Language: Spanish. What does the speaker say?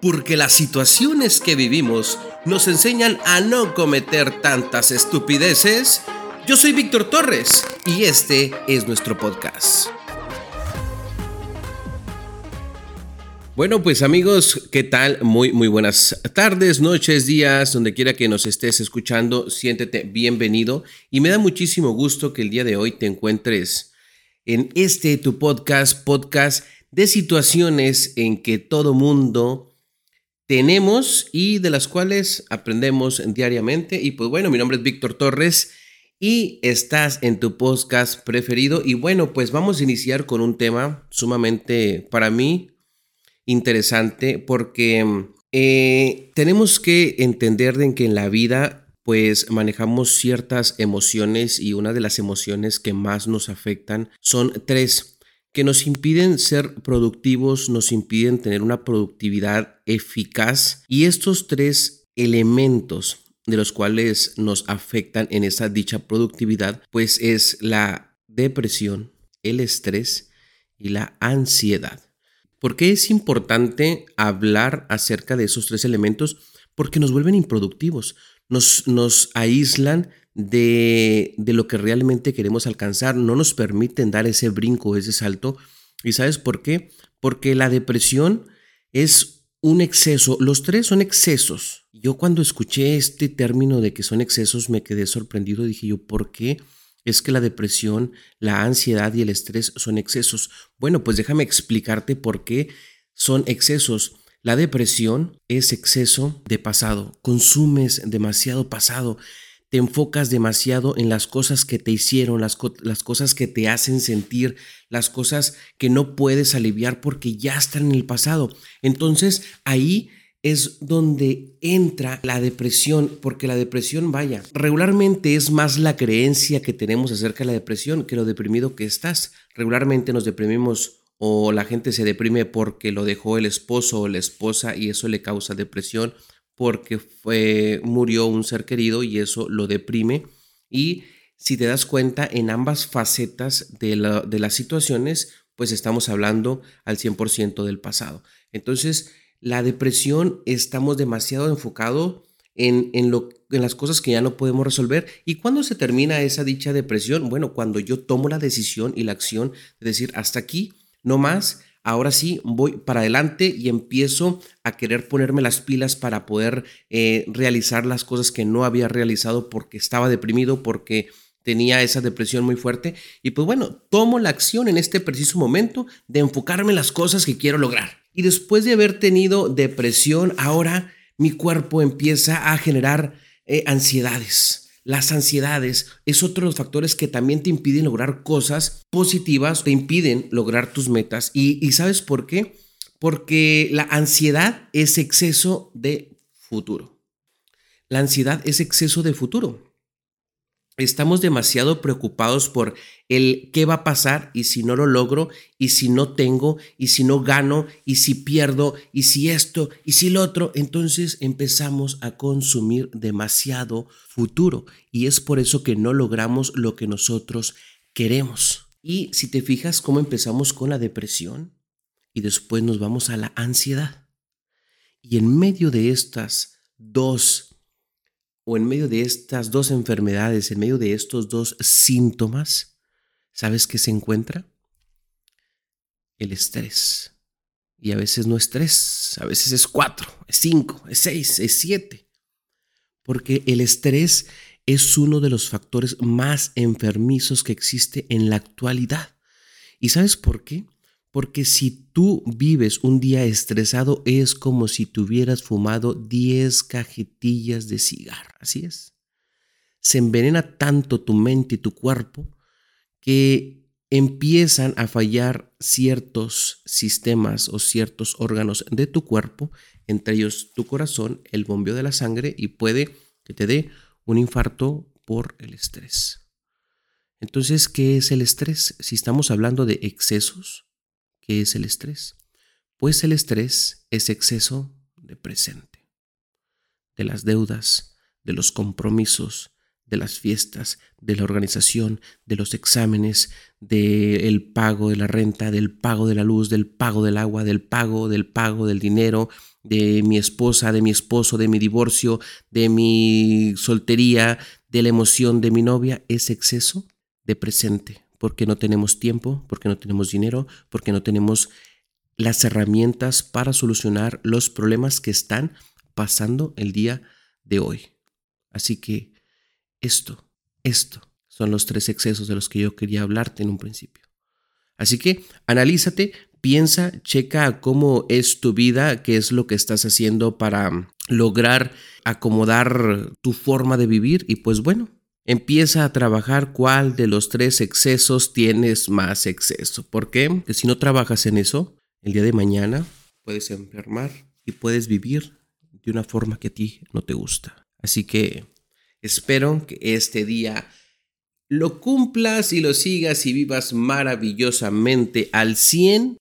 porque las situaciones que vivimos nos enseñan a no cometer tantas estupideces, yo soy Víctor Torres y este es nuestro podcast. Bueno, pues amigos, ¿qué tal? Muy, muy buenas tardes, noches, días, donde quiera que nos estés escuchando, siéntete bienvenido y me da muchísimo gusto que el día de hoy te encuentres en este tu podcast, podcast de situaciones en que todo mundo tenemos y de las cuales aprendemos diariamente. Y pues bueno, mi nombre es Víctor Torres y estás en tu podcast preferido. Y bueno, pues vamos a iniciar con un tema sumamente para mí interesante porque eh, tenemos que entender de que en la vida pues manejamos ciertas emociones y una de las emociones que más nos afectan son tres que nos impiden ser productivos, nos impiden tener una productividad eficaz. Y estos tres elementos de los cuales nos afectan en esa dicha productividad, pues es la depresión, el estrés y la ansiedad. ¿Por qué es importante hablar acerca de esos tres elementos? Porque nos vuelven improductivos, nos, nos aíslan de, lo que realmente queremos alcanzar, no nos permiten dar ese brinco, ese salto. ¿Y sabes por qué? Porque la depresión es un exceso, los tres son excesos. Yo cuando escuché este término de que son excesos me quedé sorprendido, dije yo, ¿por qué? Es que la depresión, la ansiedad y el estrés son excesos. Bueno, pues déjame explicarte por qué son excesos. La depresión es exceso de pasado, consumes demasiado pasado te enfocas demasiado en las cosas que te hicieron, las, cosas que te hacen sentir, las cosas que no puedes aliviar porque ya están en el pasado. Entonces ahí es donde entra la depresión, porque la depresión, vaya, regularmente es más la creencia que tenemos acerca de la depresión que lo deprimido que estás. Regularmente nos deprimimos o la gente se deprime porque lo dejó el esposo o la esposa y eso le causa depresión porque fue, murió un ser querido y eso lo deprime. Y si te das cuenta, en ambas facetas de, las situaciones, pues estamos hablando al 100% del pasado. Entonces, la depresión estamos demasiado enfocados en, en, lo, en las cosas que ya no podemos resolver. ¿Y cuándo se termina esa dicha depresión? Bueno, cuando yo tomo la decisión y la acción de decir, hasta aquí, no más, ahora sí voy para adelante y empiezo a querer ponerme las pilas para poder eh, realizar las cosas que no había realizado porque estaba deprimido, porque tenía esa depresión muy fuerte. Y pues bueno, tomo la acción en este preciso momento de enfocarme en las cosas que quiero lograr. Y después de haber tenido depresión, ahora mi cuerpo empieza a generar eh, ansiedades las ansiedades es otro de los factores que también te impiden lograr cosas positivas, te impiden lograr tus metas. ¿Y, sabes por qué? Porque la ansiedad es exceso de futuro. La ansiedad es exceso de futuro estamos demasiado preocupados por el qué va a pasar y si no lo logro y si no tengo y si no gano y si pierdo y si esto y si lo otro, entonces empezamos a consumir demasiado futuro y es por eso que no logramos lo que nosotros queremos. Y si te fijas cómo empezamos con la depresión y después nos vamos a la ansiedad. Y en medio de estas dos o en medio de estas dos enfermedades, en medio de estos dos síntomas, ¿sabes qué se encuentra? El estrés. Y a veces no es tres, a veces es cuatro, es cinco, es seis, es siete. Porque el estrés es uno de los factores más enfermizos que existe en la actualidad. ¿Y sabes por qué? Porque si tú vives un día estresado es como si tuvieras fumado 10 cajetillas de cigarro. Así es. Se envenena tanto tu mente y tu cuerpo que empiezan a fallar ciertos sistemas o ciertos órganos de tu cuerpo, entre ellos tu corazón, el bombeo de la sangre y puede que te dé un infarto por el estrés. Entonces, ¿qué es el estrés? Si estamos hablando de excesos, ¿Qué es el estrés? Pues el estrés es exceso de presente, de las deudas, de los compromisos, de las fiestas, de la organización, de los exámenes, del pago de la renta, del pago de la luz, del pago del agua, del pago, del pago del dinero, de mi esposa, de mi esposo, de mi divorcio, de mi soltería, de la emoción de mi novia, es exceso de presente, porque no tenemos tiempo, porque no tenemos dinero, porque no tenemos las herramientas para solucionar los problemas que están pasando el día de hoy. Así que esto, esto son los tres excesos de los que yo quería hablarte en un principio. Así que analízate, piensa, checa cómo es tu vida, qué es lo que estás haciendo para lograr acomodar tu forma de vivir y pues bueno, empieza a trabajar cuál de los tres excesos tienes más exceso. ¿Por qué? Porque si no trabajas en eso, el día de mañana puedes enfermar y puedes vivir de una forma que a ti no te gusta. Así que espero que este día lo cumplas y lo sigas y vivas maravillosamente al 100